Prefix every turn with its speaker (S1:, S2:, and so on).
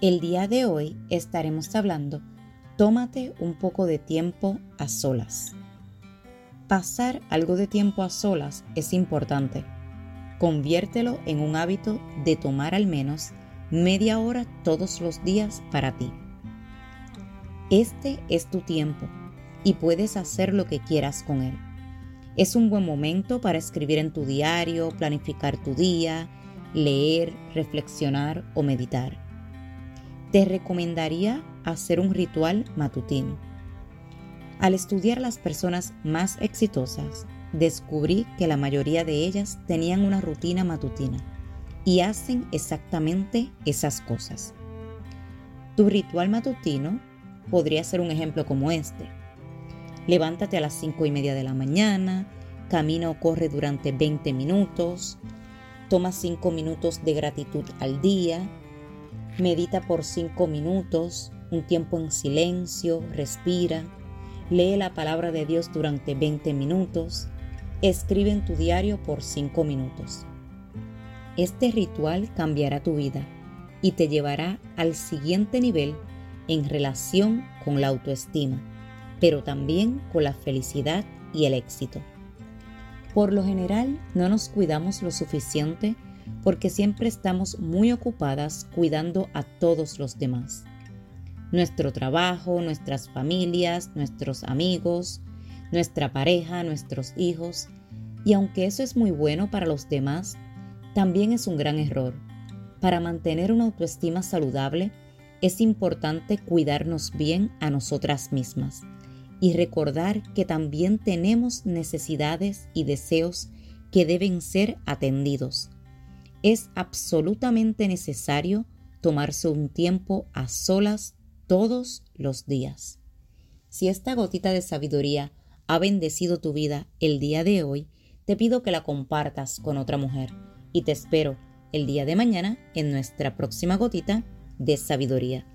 S1: el día de hoy estaremos hablando, tómate un poco de tiempo a solas. Pasar algo de tiempo a solas es importante. Conviértelo en un hábito de tomar al menos media hora todos los días para ti. Este es tu tiempo y puedes hacer lo que quieras con él. Es un buen momento para escribir en tu diario, planificar tu día, leer, reflexionar o meditar te recomendaría hacer un ritual matutino. Al estudiar las personas más exitosas, descubrí que la mayoría de ellas tenían una rutina matutina y hacen exactamente esas cosas. Tu ritual matutino podría ser un ejemplo como este. Levántate a las 5 y media de la mañana, camina o corre durante 20 minutos, toma 5 minutos de gratitud al día, Medita por cinco minutos, un tiempo en silencio, respira, lee la palabra de Dios durante 20 minutos, escribe en tu diario por cinco minutos. Este ritual cambiará tu vida y te llevará al siguiente nivel en relación con la autoestima, pero también con la felicidad y el éxito. Por lo general, no nos cuidamos lo suficiente porque siempre estamos muy ocupadas cuidando a todos los demás. Nuestro trabajo, nuestras familias, nuestros amigos, nuestra pareja, nuestros hijos. Y aunque eso es muy bueno para los demás, también es un gran error. Para mantener una autoestima saludable, es importante cuidarnos bien a nosotras mismas y recordar que también tenemos necesidades y deseos que deben ser atendidos es absolutamente necesario tomarse un tiempo a solas todos los días. Si esta gotita de sabiduría ha bendecido tu vida el día de hoy, te pido que la compartas con otra mujer y te espero el día de mañana en nuestra próxima gotita de sabiduría.